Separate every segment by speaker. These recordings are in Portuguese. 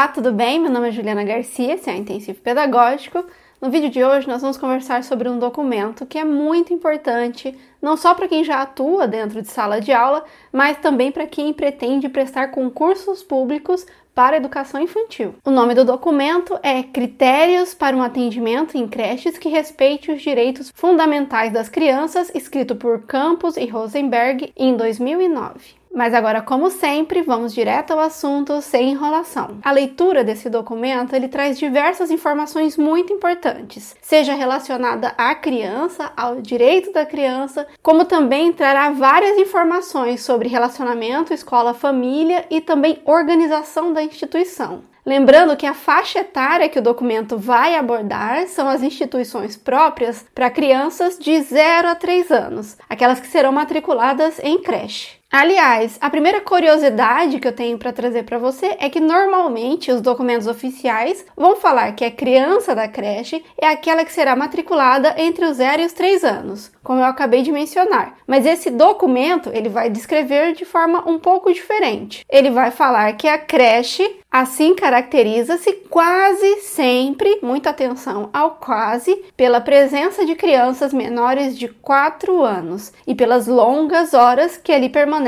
Speaker 1: Olá, tudo bem? Meu nome é Juliana Garcia, esse é o Intensivo Pedagógico. No vídeo de hoje, nós vamos conversar sobre um documento que é muito importante, não só para quem já atua dentro de sala de aula, mas também para quem pretende prestar concursos públicos para educação infantil. O nome do documento é Critérios para um atendimento em creches que respeite os direitos fundamentais das crianças, escrito por Campos e Rosenberg em 2009. Mas agora, como sempre, vamos direto ao assunto, sem enrolação. A leitura desse documento, ele traz diversas informações muito importantes, seja relacionada à criança, ao direito da criança, como também trará várias informações sobre relacionamento escola-família e também organização da instituição. Lembrando que a faixa etária que o documento vai abordar são as instituições próprias para crianças de 0 a 3 anos, aquelas que serão matriculadas em creche. Aliás, a primeira curiosidade que eu tenho para trazer para você é que normalmente os documentos oficiais vão falar que a criança da creche é aquela que será matriculada entre os 0 e os 3 anos, como eu acabei de mencionar. Mas esse documento, ele vai descrever de forma um pouco diferente. Ele vai falar que a creche Assim caracteriza-se quase sempre, muita atenção ao quase, pela presença de crianças menores de 4 anos e pelas longas horas que ali permanecem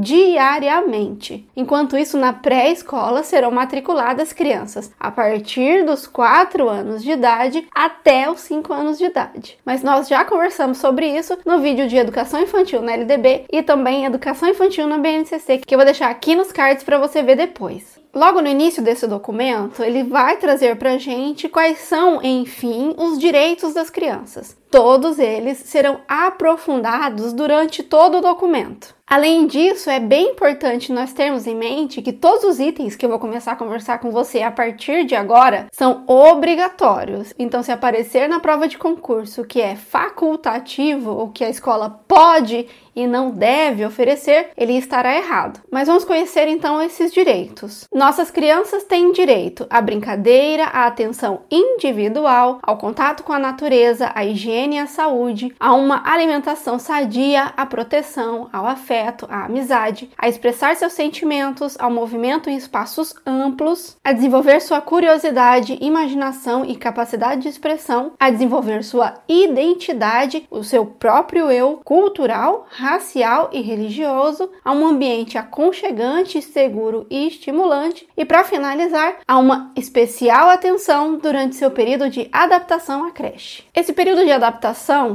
Speaker 1: diariamente. Enquanto isso, na pré-escola serão matriculadas crianças a partir dos 4 anos de idade até os 5 anos de idade. Mas nós já conversamos sobre isso no vídeo de educação infantil na LDB e também educação infantil na BNCC, que eu vou deixar aqui nos cards para você ver depois. Logo no início desse documento, ele vai trazer para gente quais são, enfim, os direitos das crianças. Todos eles serão aprofundados durante todo o documento. Além disso, é bem importante nós termos em mente que todos os itens que eu vou começar a conversar com você a partir de agora são obrigatórios. Então, se aparecer na prova de concurso que é facultativo ou que a escola pode e não deve oferecer, ele estará errado. Mas vamos conhecer então esses direitos. Nossas crianças têm direito à brincadeira, à atenção individual, ao contato com a natureza, à higiene e à saúde, a uma alimentação sadia, à proteção, ao afeto, à amizade, a expressar seus sentimentos, ao movimento em espaços amplos, a desenvolver sua curiosidade, imaginação e capacidade de expressão, a desenvolver sua identidade, o seu próprio eu cultural, racial e religioso, a um ambiente aconchegante, seguro e estimulante, e para finalizar, a uma especial atenção durante seu período de adaptação à creche. Esse período de adaptação,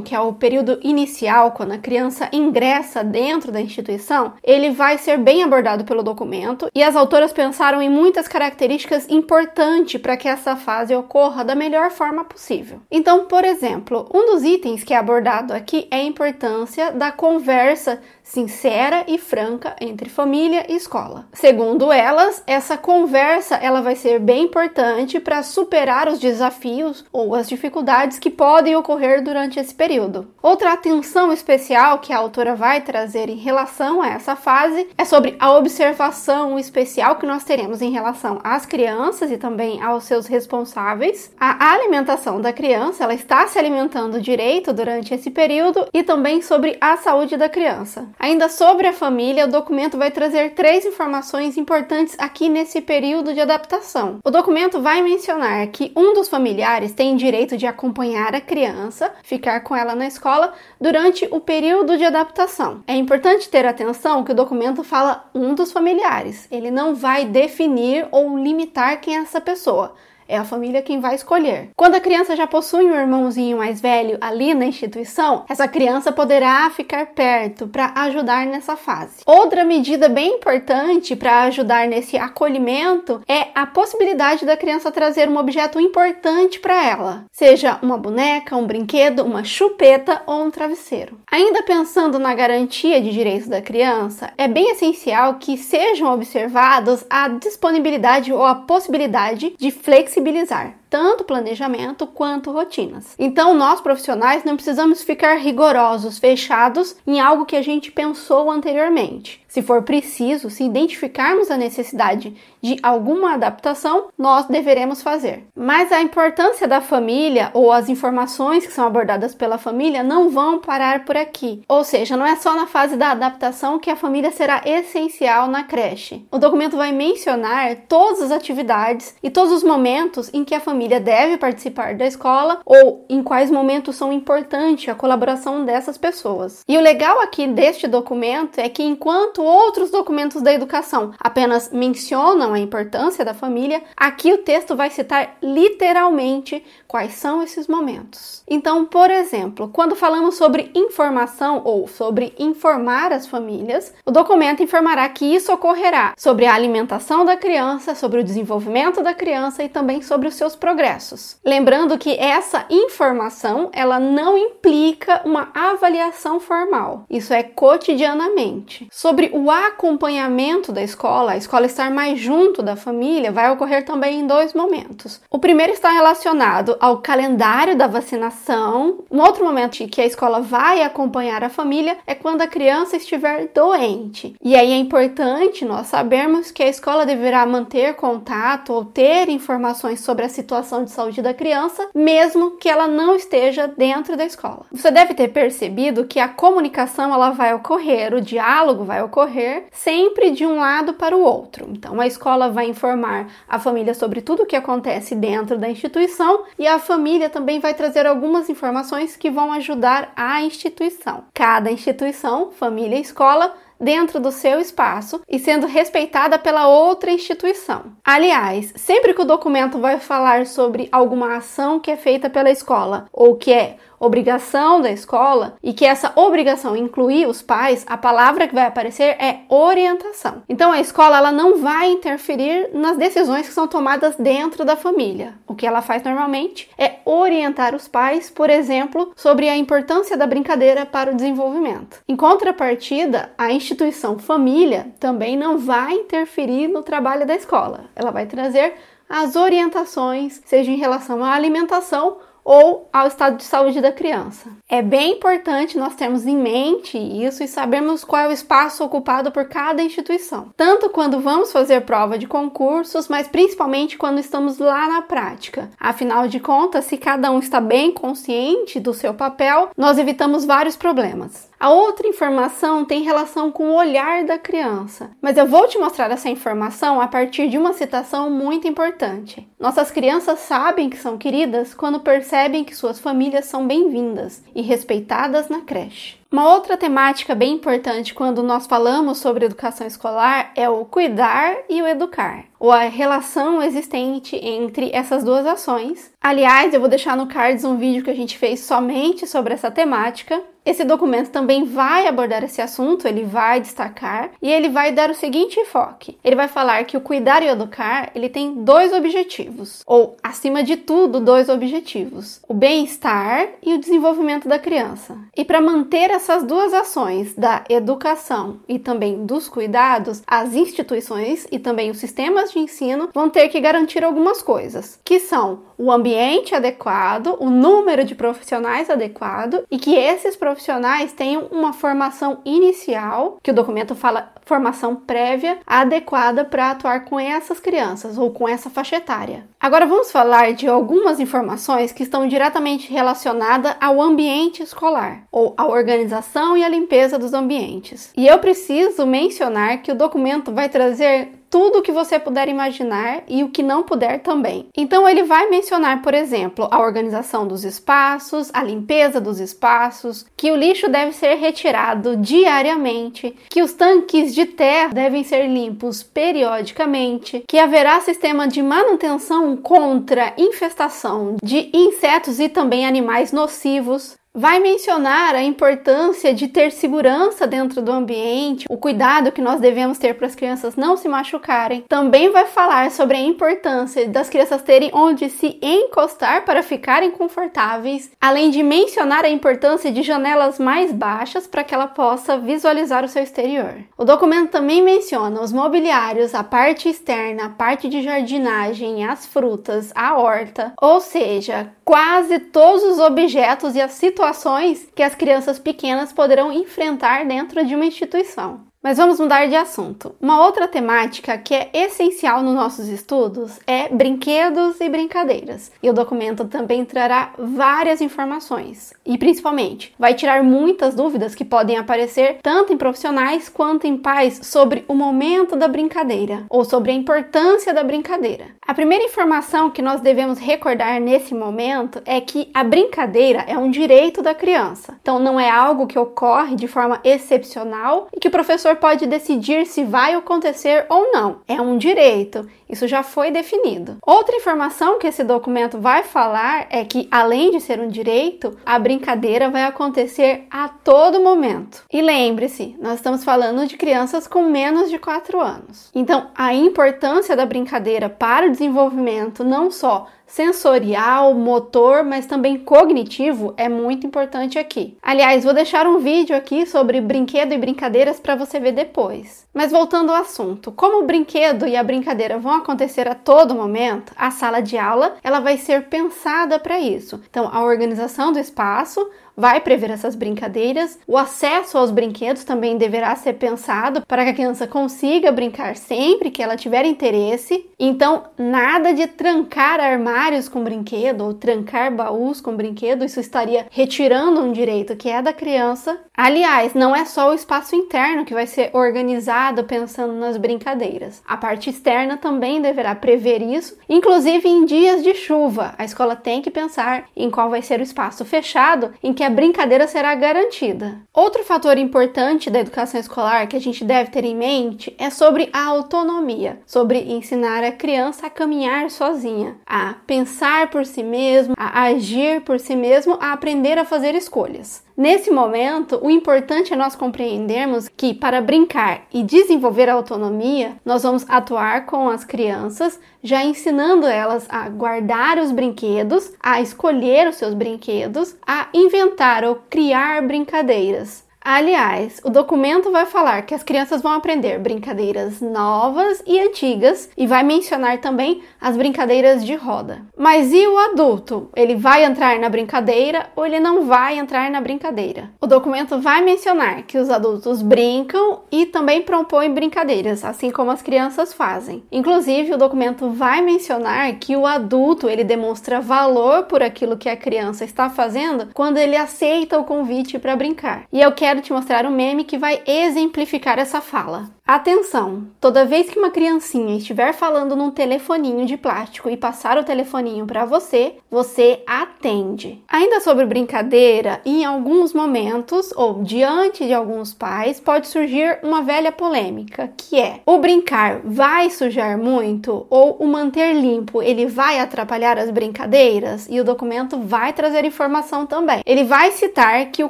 Speaker 1: que é o período inicial, quando a criança ingressa dentro da instituição, ele vai ser bem abordado pelo documento e as autoras pensaram em muitas características importantes para que essa fase ocorra da melhor forma possível. Então, por exemplo, um dos itens que é abordado aqui é a importância da conversa sincera e franca entre família e escola. Segundo elas, essa conversa ela vai ser bem importante para superar os desafios ou as dificuldades que podem ocorrer durante esse período. Outra atenção especial que a autora vai trazer em relação a essa fase é sobre a observação especial que nós teremos em relação às crianças e também aos seus responsáveis. A alimentação da criança, ela está se alimentando direito durante esse período e também sobre a saúde da criança. Ainda sobre a família, o documento vai trazer três informações importantes aqui nesse período de adaptação. O documento vai mencionar que um dos familiares tem direito de acompanhar a criança, ficar com ela na escola durante o período de adaptação. É importante ter atenção que o documento fala um dos familiares. Ele não vai definir ou limitar quem é essa pessoa. É a família quem vai escolher. Quando a criança já possui um irmãozinho mais velho ali na instituição, essa criança poderá ficar perto para ajudar nessa fase. Outra medida bem importante para ajudar nesse acolhimento é a possibilidade da criança trazer um objeto importante para ela, seja uma boneca, um brinquedo, uma chupeta ou um travesseiro. Ainda pensando na garantia de direitos da criança, é bem essencial que sejam observados a disponibilidade ou a possibilidade de flexibilidade flexibilizar tanto planejamento quanto rotinas. Então, nós profissionais não precisamos ficar rigorosos, fechados em algo que a gente pensou anteriormente. Se for preciso, se identificarmos a necessidade de alguma adaptação, nós deveremos fazer. Mas a importância da família ou as informações que são abordadas pela família não vão parar por aqui. Ou seja, não é só na fase da adaptação que a família será essencial na creche. O documento vai mencionar todas as atividades e todos os momentos em que a família deve participar da escola ou em quais momentos são importantes a colaboração dessas pessoas. E o legal aqui deste documento é que enquanto outros documentos da educação apenas mencionam a importância da família, aqui o texto vai citar literalmente quais são esses momentos. Então, por exemplo, quando falamos sobre informação ou sobre informar as famílias, o documento informará que isso ocorrerá sobre a alimentação da criança, sobre o desenvolvimento da criança e também sobre os seus progressos. Lembrando que essa informação, ela não implica uma avaliação formal. Isso é cotidianamente. Sobre o acompanhamento da escola, a escola estar mais junto da família, vai ocorrer também em dois momentos. O primeiro está relacionado ao calendário da vacinação. Um outro momento que a escola vai acompanhar a família é quando a criança estiver doente. E aí é importante nós sabermos que a escola deverá manter contato ou ter informações sobre a situação de saúde da criança, mesmo que ela não esteja dentro da escola. Você deve ter percebido que a comunicação ela vai ocorrer, o diálogo vai ocorrer sempre de um lado para o outro. Então, a escola vai informar a família sobre tudo o que acontece dentro da instituição e a família também vai trazer algumas informações que vão ajudar a instituição. Cada instituição, família e escola, dentro do seu espaço e sendo respeitada pela outra instituição. Aliás, sempre que o documento vai falar sobre alguma ação que é feita pela escola ou que é obrigação da escola e que essa obrigação inclui os pais, a palavra que vai aparecer é orientação. Então a escola ela não vai interferir nas decisões que são tomadas dentro da família. O que ela faz normalmente é orientar os pais, por exemplo, sobre a importância da brincadeira para o desenvolvimento. Em contrapartida, a instituição família também não vai interferir no trabalho da escola. Ela vai trazer as orientações, seja em relação à alimentação ou ao estado de saúde da criança. É bem importante nós termos em mente isso e sabermos qual é o espaço ocupado por cada instituição, tanto quando vamos fazer prova de concursos, mas principalmente quando estamos lá na prática. Afinal de contas, se cada um está bem consciente do seu papel, nós evitamos vários problemas. A outra informação tem relação com o olhar da criança, mas eu vou te mostrar essa informação a partir de uma citação muito importante. Nossas crianças sabem que são queridas quando percebem que suas famílias são bem-vindas e respeitadas na creche. Uma outra temática bem importante quando nós falamos sobre educação escolar é o cuidar e o educar, ou a relação existente entre essas duas ações. Aliás, eu vou deixar no cards um vídeo que a gente fez somente sobre essa temática, esse documento também vai abordar esse assunto, ele vai destacar e ele vai dar o seguinte enfoque. Ele vai falar que o cuidar e o educar, ele tem dois objetivos, ou acima de tudo, dois objetivos: o bem-estar e o desenvolvimento da criança. E para manter essas duas ações da educação e também dos cuidados, as instituições e também os sistemas de ensino vão ter que garantir algumas coisas, que são o ambiente adequado, o número de profissionais adequado e que esses profissionais tenham uma formação inicial, que o documento fala formação prévia adequada para atuar com essas crianças ou com essa faixa etária. Agora vamos falar de algumas informações que estão diretamente relacionadas ao ambiente escolar ou à organização e à limpeza dos ambientes. E eu preciso mencionar que o documento vai trazer tudo o que você puder imaginar e o que não puder também. Então ele vai mencionar, por exemplo, a organização dos espaços, a limpeza dos espaços, que o lixo deve ser retirado diariamente, que os tanques de terra devem ser limpos periodicamente, que haverá sistema de manutenção contra infestação de insetos e também animais nocivos, vai mencionar a importância de ter segurança dentro do ambiente, o cuidado que nós devemos ter para as crianças não se machucarem. Também vai falar sobre a importância das crianças terem onde se encostar para ficarem confortáveis, além de mencionar a importância de janelas mais baixas para que ela possa visualizar o seu exterior. O documento também menciona os mobiliários, a parte externa, a parte de jardinagem, as frutas, a horta, ou seja, quase todos os objetos e as situações que as crianças pequenas poderão enfrentar dentro de uma instituição. Mas vamos mudar de assunto. Uma outra temática que é essencial nos nossos estudos é brinquedos e brincadeiras. E o documento também trará várias informações e, principalmente, vai tirar muitas dúvidas que podem aparecer tanto em profissionais quanto em pais sobre o momento da brincadeira ou sobre a importância da brincadeira. A primeira informação que nós devemos recordar nesse momento é que a brincadeira é um direito da criança. Então, não é algo que ocorre de forma excepcional e que o professor pode decidir se vai acontecer ou não. É um direito. Isso já foi definido. Outra informação que esse documento vai falar é que, além de ser um direito, a brincadeira vai acontecer a todo momento. E lembre-se, nós estamos falando de crianças com menos de 4 anos. Então, a importância da brincadeira para o desenvolvimento não só sensorial, motor, mas também cognitivo é muito importante aqui. Aliás, vou deixar um vídeo aqui sobre brinquedo e brincadeiras para você ver depois. Mas voltando ao assunto, como o brinquedo e a brincadeira vão acontecer a todo momento, a sala de aula ela vai ser pensada para isso. Então, a organização do espaço, vai prever essas brincadeiras. O acesso aos brinquedos também deverá ser pensado para que a criança consiga brincar sempre que ela tiver interesse. Então, nada de trancar armários com brinquedo ou trancar baús com brinquedo, isso estaria retirando um direito que é da criança. Aliás, não é só o espaço interno que vai ser organizado pensando nas brincadeiras. A parte externa também deverá prever isso, inclusive em dias de chuva. A escola tem que pensar em qual vai ser o espaço fechado em que que a brincadeira será garantida. Outro fator importante da educação escolar que a gente deve ter em mente é sobre a autonomia, sobre ensinar a criança a caminhar sozinha, a pensar por si mesmo, a agir por si mesmo, a aprender a fazer escolhas. Nesse momento, o importante é nós compreendermos que para brincar e desenvolver a autonomia, nós vamos atuar com as crianças, já ensinando elas a guardar os brinquedos, a escolher os seus brinquedos, a inventar ou criar brincadeiras. Aliás, o documento vai falar que as crianças vão aprender brincadeiras novas e antigas e vai mencionar também as brincadeiras de roda. Mas e o adulto? Ele vai entrar na brincadeira ou ele não vai entrar na brincadeira? O documento vai mencionar que os adultos brincam e também propõem brincadeiras, assim como as crianças fazem. Inclusive, o documento vai mencionar que o adulto ele demonstra valor por aquilo que a criança está fazendo quando ele aceita o convite para brincar. E eu quero quero te mostrar um meme que vai exemplificar essa fala. Atenção! Toda vez que uma criancinha estiver falando num telefoninho de plástico e passar o telefoninho para você, você atende. Ainda sobre brincadeira, em alguns momentos ou diante de alguns pais, pode surgir uma velha polêmica, que é: o brincar vai sujar muito ou o manter limpo, ele vai atrapalhar as brincadeiras? E o documento vai trazer informação também. Ele vai citar que o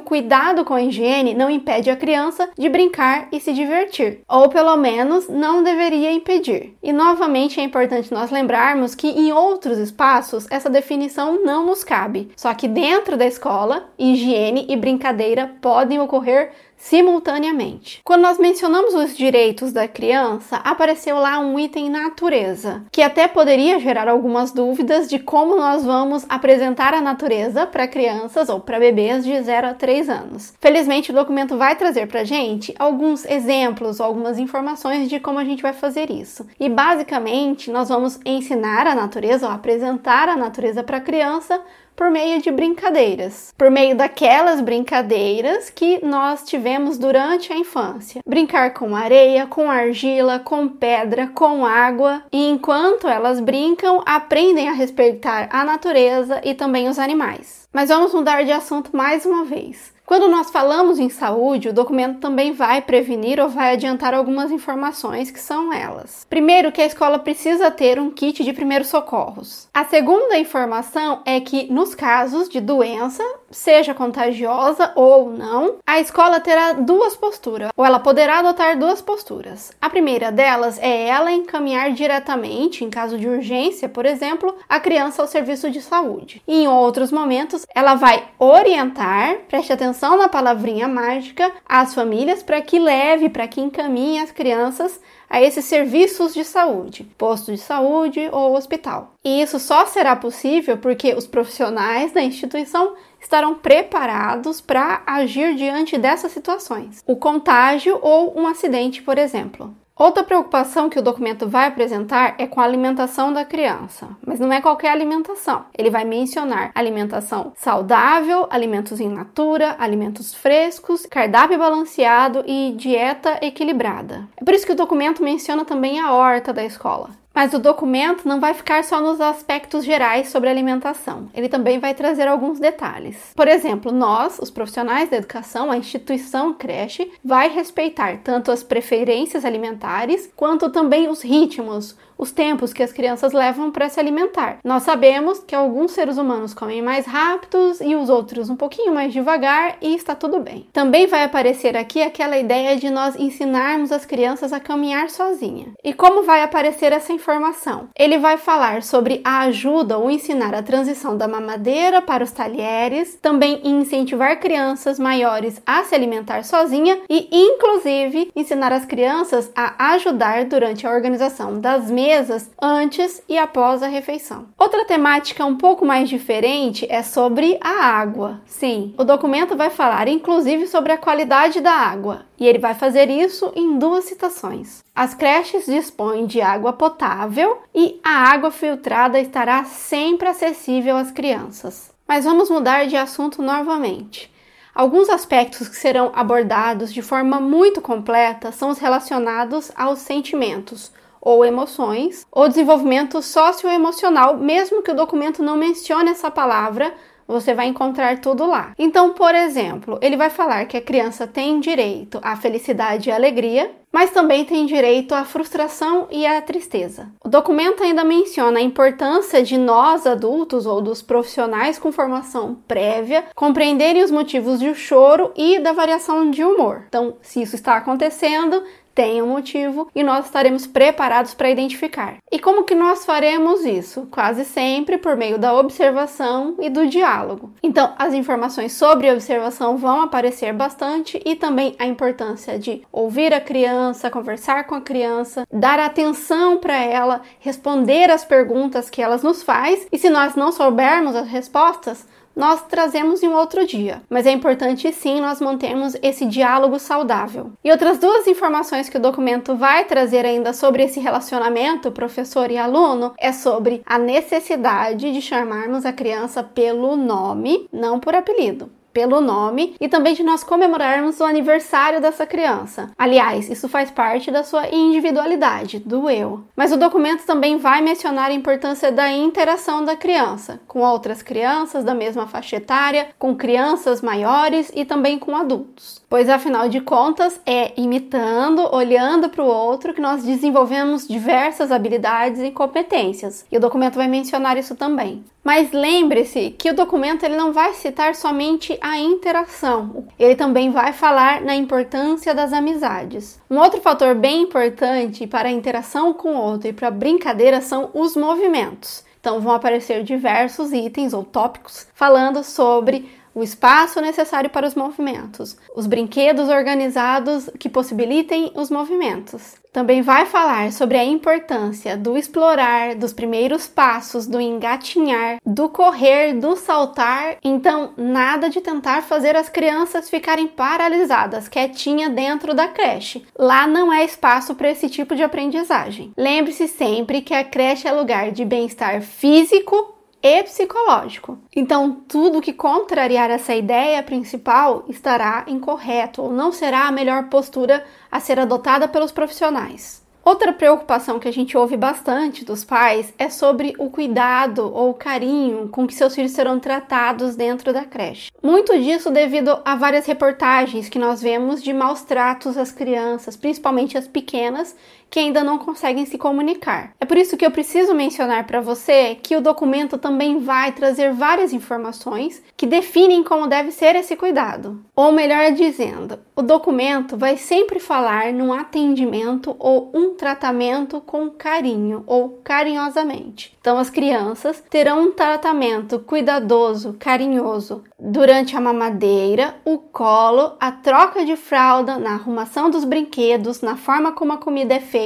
Speaker 1: cuidado com a higiene não impede a criança de brincar e se divertir. Ou pelo menos não deveria impedir. E novamente é importante nós lembrarmos que em outros espaços essa definição não nos cabe. Só que dentro da escola, higiene e brincadeira podem ocorrer simultaneamente. Quando nós mencionamos os direitos da criança, apareceu lá um item natureza, que até poderia gerar algumas dúvidas de como nós vamos apresentar a natureza para crianças ou para bebês de 0 a 3 anos. Felizmente, o documento vai trazer para gente alguns exemplos, algumas informações de como a gente vai fazer isso. E basicamente, nós vamos ensinar a natureza ou apresentar a natureza para a criança por meio de brincadeiras, por meio daquelas brincadeiras que nós tivemos durante a infância. Brincar com areia, com argila, com pedra, com água, e enquanto elas brincam, aprendem a respeitar a natureza e também os animais. Mas vamos mudar de assunto mais uma vez. Quando nós falamos em saúde, o documento também vai prevenir ou vai adiantar algumas informações que são elas. Primeiro, que a escola precisa ter um kit de primeiros socorros. A segunda informação é que nos casos de doença, seja contagiosa ou não, a escola terá duas posturas, ou ela poderá adotar duas posturas. A primeira delas é ela encaminhar diretamente, em caso de urgência, por exemplo, a criança ao serviço de saúde. Em outros momentos, ela vai orientar, preste atenção na palavrinha mágica, as famílias para que leve, para que encaminhe as crianças a esses serviços de saúde, posto de saúde ou hospital. E isso só será possível porque os profissionais da instituição estarão preparados para agir diante dessas situações. O contágio ou um acidente, por exemplo. Outra preocupação que o documento vai apresentar é com a alimentação da criança, mas não é qualquer alimentação. Ele vai mencionar alimentação saudável, alimentos in natura, alimentos frescos, cardápio balanceado e dieta equilibrada. É por isso que o documento menciona também a horta da escola. Mas o documento não vai ficar só nos aspectos gerais sobre alimentação, ele também vai trazer alguns detalhes. Por exemplo, nós, os profissionais da educação, a instituição creche, vai respeitar tanto as preferências alimentares quanto também os ritmos, os tempos que as crianças levam para se alimentar. Nós sabemos que alguns seres humanos comem mais rápidos e os outros um pouquinho mais devagar e está tudo bem. Também vai aparecer aqui aquela ideia de nós ensinarmos as crianças a caminhar sozinha. E como vai aparecer essa informação? Ele vai falar sobre a ajuda ou ensinar a transição da mamadeira para os talheres, também incentivar crianças maiores a se alimentar sozinha e inclusive ensinar as crianças a ajudar durante a organização das mesas mesas antes e após a refeição. Outra temática um pouco mais diferente é sobre a água. Sim, o documento vai falar inclusive sobre a qualidade da água, e ele vai fazer isso em duas citações. As creches dispõem de água potável e a água filtrada estará sempre acessível às crianças. Mas vamos mudar de assunto novamente. Alguns aspectos que serão abordados de forma muito completa são os relacionados aos sentimentos, ou emoções, ou desenvolvimento socioemocional, mesmo que o documento não mencione essa palavra, você vai encontrar tudo lá. Então, por exemplo, ele vai falar que a criança tem direito à felicidade e alegria, mas também tem direito à frustração e à tristeza. O documento ainda menciona a importância de nós, adultos ou dos profissionais com formação prévia, compreenderem os motivos do choro e da variação de humor. Então, se isso está acontecendo, tem um motivo e nós estaremos preparados para identificar. E como que nós faremos isso? Quase sempre por meio da observação e do diálogo. Então, as informações sobre observação vão aparecer bastante e também a importância de ouvir a criança, conversar com a criança, dar atenção para ela, responder as perguntas que elas nos faz e se nós não soubermos as respostas, nós trazemos em um outro dia, mas é importante sim nós mantermos esse diálogo saudável. E outras duas informações que o documento vai trazer ainda sobre esse relacionamento professor e aluno é sobre a necessidade de chamarmos a criança pelo nome, não por apelido pelo nome e também de nós comemorarmos o aniversário dessa criança. Aliás, isso faz parte da sua individualidade, do eu. Mas o documento também vai mencionar a importância da interação da criança com outras crianças da mesma faixa etária, com crianças maiores e também com adultos. Pois afinal de contas, é imitando, olhando para o outro que nós desenvolvemos diversas habilidades e competências. E o documento vai mencionar isso também. Mas lembre-se que o documento ele não vai citar somente a interação, ele também vai falar na importância das amizades. Um outro fator bem importante para a interação com o outro e para a brincadeira são os movimentos. Então vão aparecer diversos itens ou tópicos falando sobre o espaço necessário para os movimentos, os brinquedos organizados que possibilitem os movimentos. Também vai falar sobre a importância do explorar, dos primeiros passos, do engatinhar, do correr, do saltar. Então, nada de tentar fazer as crianças ficarem paralisadas, quietinha dentro da creche. Lá não é espaço para esse tipo de aprendizagem. Lembre-se sempre que a creche é lugar de bem-estar físico, e psicológico. Então, tudo que contrariar essa ideia principal estará incorreto ou não será a melhor postura a ser adotada pelos profissionais. Outra preocupação que a gente ouve bastante dos pais é sobre o cuidado ou carinho com que seus filhos serão tratados dentro da creche. Muito disso devido a várias reportagens que nós vemos de maus tratos às crianças, principalmente as pequenas, que ainda não conseguem se comunicar. É por isso que eu preciso mencionar para você que o documento também vai trazer várias informações que definem como deve ser esse cuidado. Ou melhor dizendo, o documento vai sempre falar num atendimento ou um tratamento com carinho ou carinhosamente. Então, as crianças terão um tratamento cuidadoso, carinhoso durante a mamadeira, o colo, a troca de fralda, na arrumação dos brinquedos, na forma como a comida é feita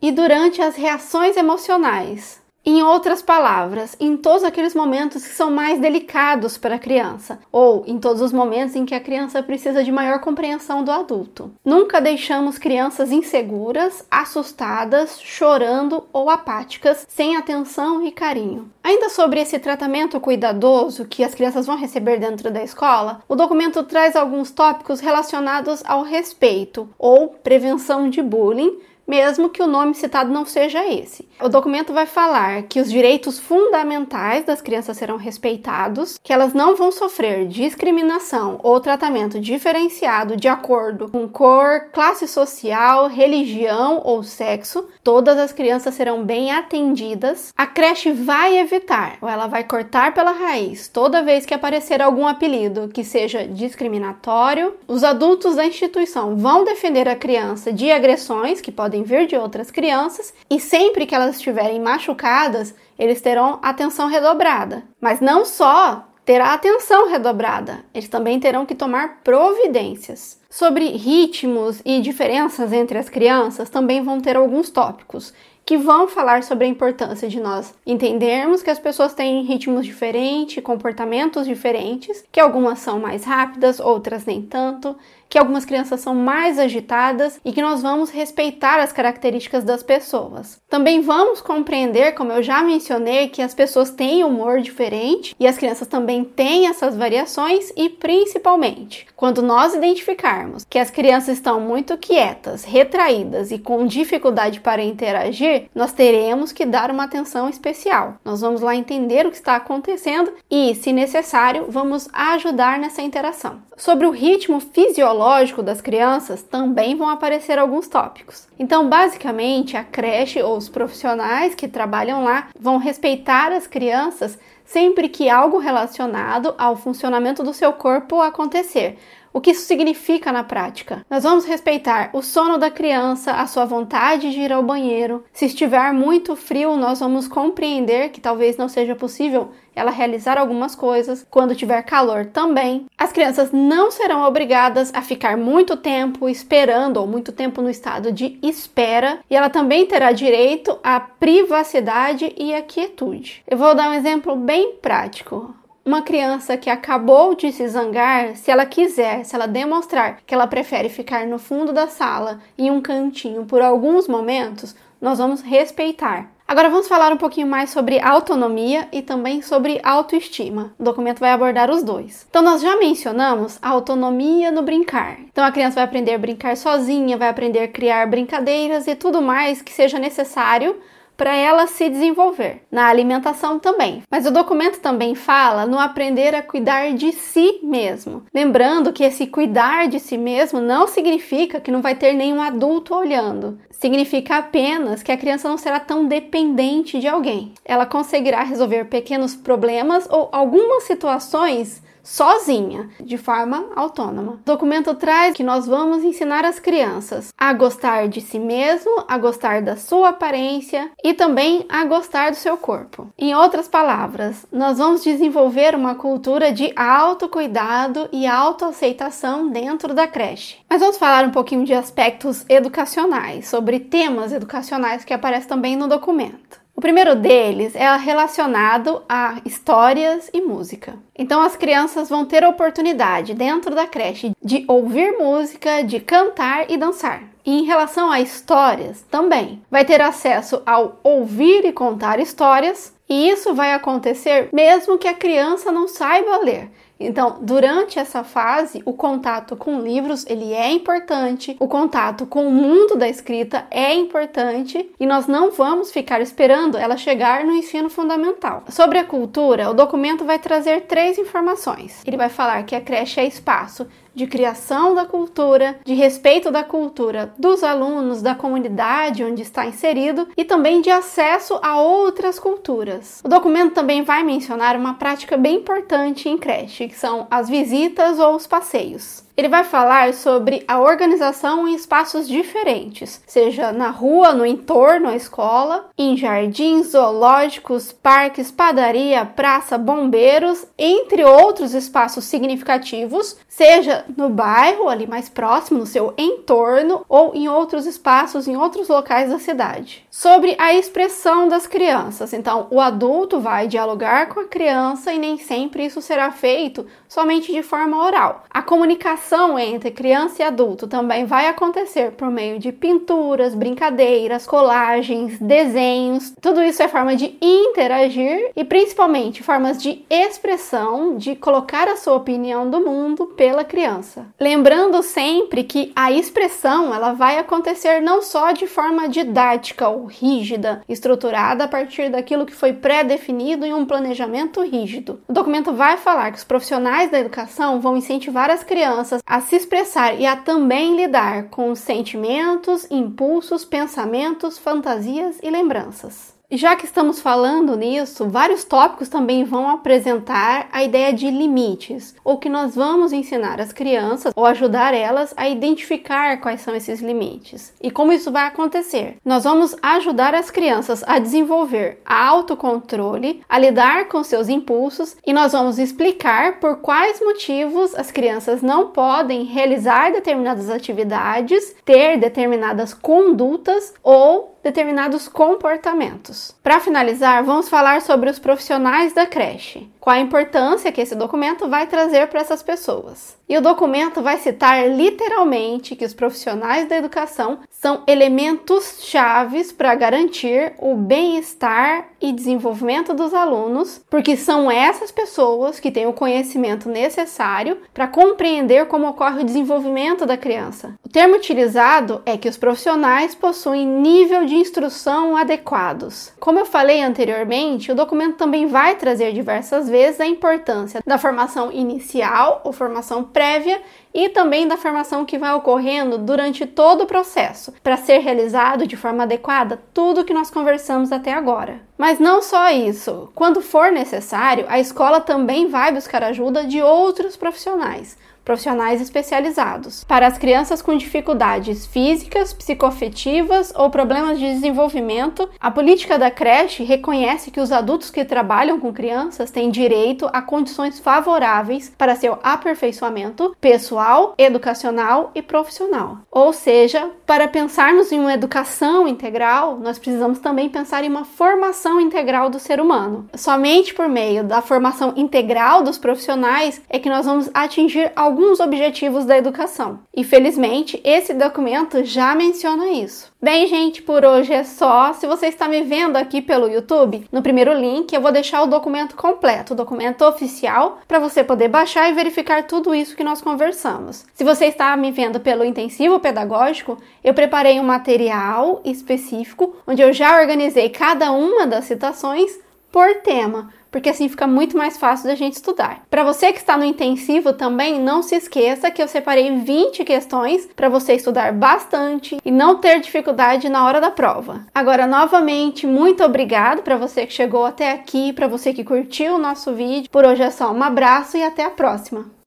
Speaker 1: e durante as reações emocionais. Em outras palavras, em todos aqueles momentos que são mais delicados para a criança, ou em todos os momentos em que a criança precisa de maior compreensão do adulto. Nunca deixamos crianças inseguras, assustadas, chorando ou apáticas, sem atenção e carinho. Ainda sobre esse tratamento cuidadoso que as crianças vão receber dentro da escola, o documento traz alguns tópicos relacionados ao respeito ou prevenção de bullying mesmo que o nome citado não seja esse. O documento vai falar que os direitos fundamentais das crianças serão respeitados, que elas não vão sofrer discriminação ou tratamento diferenciado de acordo com cor, classe social, religião ou sexo. Todas as crianças serão bem atendidas. A creche vai evitar, ou ela vai cortar pela raiz, toda vez que aparecer algum apelido que seja discriminatório. Os adultos da instituição vão defender a criança de agressões que podem podem vir de outras crianças e sempre que elas estiverem machucadas, eles terão atenção redobrada. Mas não só terá atenção redobrada, eles também terão que tomar providências. Sobre ritmos e diferenças entre as crianças, também vão ter alguns tópicos que vão falar sobre a importância de nós entendermos que as pessoas têm ritmos diferentes, comportamentos diferentes, que algumas são mais rápidas, outras nem tanto, que algumas crianças são mais agitadas e que nós vamos respeitar as características das pessoas. Também vamos compreender, como eu já mencionei, que as pessoas têm humor diferente e as crianças também têm essas variações e principalmente, quando nós identificarmos que as crianças estão muito quietas, retraídas e com dificuldade para interagir, nós teremos que dar uma atenção especial. Nós vamos lá entender o que está acontecendo e, se necessário, vamos ajudar nessa interação. Sobre o ritmo fisiológico psicológico das crianças também vão aparecer alguns tópicos. Então, basicamente, a creche ou os profissionais que trabalham lá vão respeitar as crianças sempre que algo relacionado ao funcionamento do seu corpo acontecer, o que isso significa na prática? Nós vamos respeitar o sono da criança, a sua vontade de ir ao banheiro. Se estiver muito frio, nós vamos compreender que talvez não seja possível ela realizar algumas coisas. Quando tiver calor também. As crianças não serão obrigadas a ficar muito tempo esperando ou muito tempo no estado de espera, e ela também terá direito à privacidade e à quietude. Eu vou dar um exemplo bem prático. Uma criança que acabou de se zangar, se ela quiser, se ela demonstrar que ela prefere ficar no fundo da sala, em um cantinho, por alguns momentos, nós vamos respeitar. Agora vamos falar um pouquinho mais sobre autonomia e também sobre autoestima. O documento vai abordar os dois. Então nós já mencionamos a autonomia no brincar. Então a criança vai aprender a brincar sozinha, vai aprender a criar brincadeiras e tudo mais que seja necessário para ela se desenvolver. Na alimentação também. Mas o documento também fala no aprender a cuidar de si mesmo. Lembrando que esse cuidar de si mesmo não significa que não vai ter nenhum adulto olhando. Significa apenas que a criança não será tão dependente de alguém. Ela conseguirá resolver pequenos problemas ou algumas situações sozinha, de forma autônoma. O documento traz que nós vamos ensinar as crianças a gostar de si mesmo, a gostar da sua aparência e também a gostar do seu corpo. Em outras palavras, nós vamos desenvolver uma cultura de autocuidado e autoaceitação dentro da creche. Mas vamos falar um pouquinho de aspectos educacionais, sobre temas educacionais que aparecem também no documento. O primeiro deles é relacionado a histórias e música. Então as crianças vão ter a oportunidade dentro da creche de ouvir música, de cantar e dançar. E em relação a histórias, também vai ter acesso ao ouvir e contar histórias, e isso vai acontecer mesmo que a criança não saiba ler Então, durante essa fase, o contato com livros ele é importante, o contato com o mundo da escrita é importante e nós não vamos ficar esperando ela chegar no ensino fundamental. Sobre a cultura, o documento vai trazer três informações. Ele vai falar que a creche é espaço de criação da cultura, de respeito da cultura dos alunos, da comunidade onde está inserido e também de acesso a outras culturas. O documento também vai mencionar uma prática bem importante em creche, que são as visitas ou os passeios. Ele vai falar sobre a organização em espaços diferentes, seja na rua, no entorno à escola, em jardins, zoológicos, parques, padaria, praça, bombeiros, entre outros espaços significativos, seja no bairro, ali mais próximo, no seu entorno, ou em outros espaços, em outros locais da cidade. Sobre a expressão das crianças. Então, o adulto vai dialogar com a criança e nem sempre isso será feito somente de forma oral. A comunicação entre criança e adulto também vai acontecer por meio de pinturas, brincadeiras, colagens, desenhos. Tudo isso é forma de interagir e principalmente formas de expressão, de colocar a sua opinião do mundo pela criança. Lembrando sempre que a expressão ela vai acontecer não só de forma didática ou rígida, estruturada a partir daquilo que foi pré-definido em um planejamento rígido. O documento vai falar que os profissionais da educação vão incentivar as crianças a se expressar e a também lidar com os sentimentos, impulsos, pensamentos, fantasias e lembranças. Já que estamos falando nisso, vários tópicos também vão apresentar a ideia de limites, ou que nós vamos ensinar as crianças ou ajudar elas a identificar quais são esses limites. E como isso vai acontecer? Nós vamos ajudar as crianças a desenvolver autocontrole, a lidar com seus impulsos e nós vamos explicar por quais motivos as crianças não podem realizar determinadas atividades, ter determinadas condutas ou determinados comportamentos. Para finalizar, vamos falar sobre os profissionais da creche qual a importância que esse documento vai trazer para essas pessoas. E o documento vai citar literalmente que os profissionais da educação são elementos chaves para garantir o bem-estar e desenvolvimento dos alunos, porque são essas pessoas que têm o conhecimento necessário para compreender como ocorre o desenvolvimento da criança. O termo utilizado é que os profissionais possuem nível de instrução adequados. Como eu falei anteriormente, o documento também vai trazer diversas vezes vezes a importância da formação inicial ou formação prévia e também da formação que vai ocorrendo durante todo o processo, para ser realizado de forma adequada tudo que nós conversamos até agora. Mas não só isso, quando for necessário, a escola também vai buscar ajuda de outros profissionais profissionais especializados. Para as crianças com dificuldades físicas, psicoafetivas ou problemas de desenvolvimento, a política da creche reconhece que os adultos que trabalham com crianças têm direito a condições favoráveis para seu aperfeiçoamento pessoal, educacional e profissional. Ou seja, para pensarmos em uma educação integral, nós precisamos também pensar em uma formação integral do ser humano. Somente por meio da formação integral dos profissionais é que nós vamos atingir alguns alguns objetivos da educação. E felizmente, esse documento já menciona isso. Bem, gente, por hoje é só. Se você está me vendo aqui pelo YouTube, no primeiro link eu vou deixar o documento completo, o documento oficial, para você poder baixar e verificar tudo isso que nós conversamos. Se você está me vendo pelo intensivo pedagógico, eu preparei um material específico onde eu já organizei cada uma das citações por tema porque assim fica muito mais fácil da gente estudar. Para você que está no intensivo também, não se esqueça que eu separei 20 questões para você estudar bastante e não ter dificuldade na hora da prova. Agora, novamente, muito obrigado para você que chegou até aqui, para você que curtiu o nosso vídeo. Por hoje é só um abraço e até a próxima.